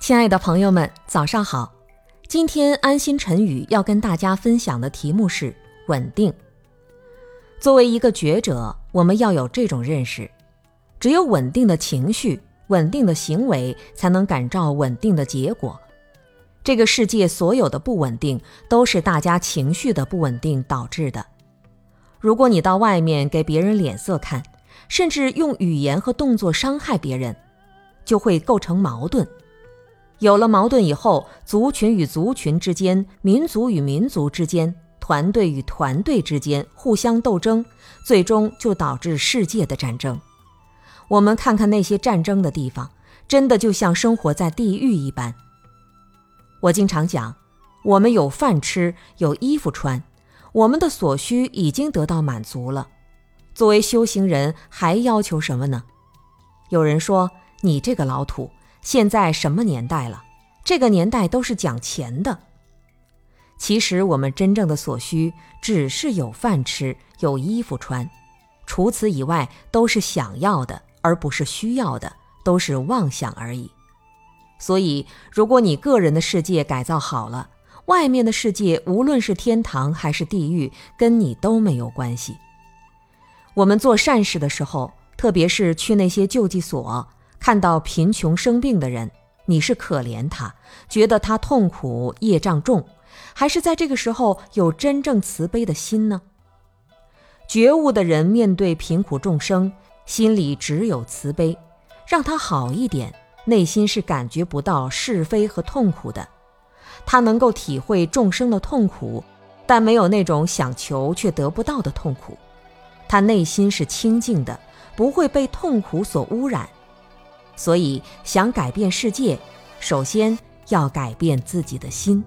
亲爱的朋友们，早上好！今天安心晨语要跟大家分享的题目是稳定。作为一个觉者，我们要有这种认识：只有稳定的情绪、稳定的行为，才能感召稳定的结果。这个世界所有的不稳定，都是大家情绪的不稳定导致的。如果你到外面给别人脸色看，甚至用语言和动作伤害别人，就会构成矛盾。有了矛盾以后，族群与族群之间、民族与民族之间、团队与团队之间互相斗争，最终就导致世界的战争。我们看看那些战争的地方，真的就像生活在地狱一般。我经常讲，我们有饭吃，有衣服穿，我们的所需已经得到满足了。作为修行人，还要求什么呢？有人说：“你这个老土。”现在什么年代了？这个年代都是讲钱的。其实我们真正的所需只是有饭吃、有衣服穿，除此以外都是想要的，而不是需要的，都是妄想而已。所以，如果你个人的世界改造好了，外面的世界无论是天堂还是地狱，跟你都没有关系。我们做善事的时候，特别是去那些救济所。看到贫穷生病的人，你是可怜他，觉得他痛苦、业障重，还是在这个时候有真正慈悲的心呢？觉悟的人面对贫苦众生，心里只有慈悲，让他好一点，内心是感觉不到是非和痛苦的。他能够体会众生的痛苦，但没有那种想求却得不到的痛苦。他内心是清净的，不会被痛苦所污染。所以，想改变世界，首先要改变自己的心。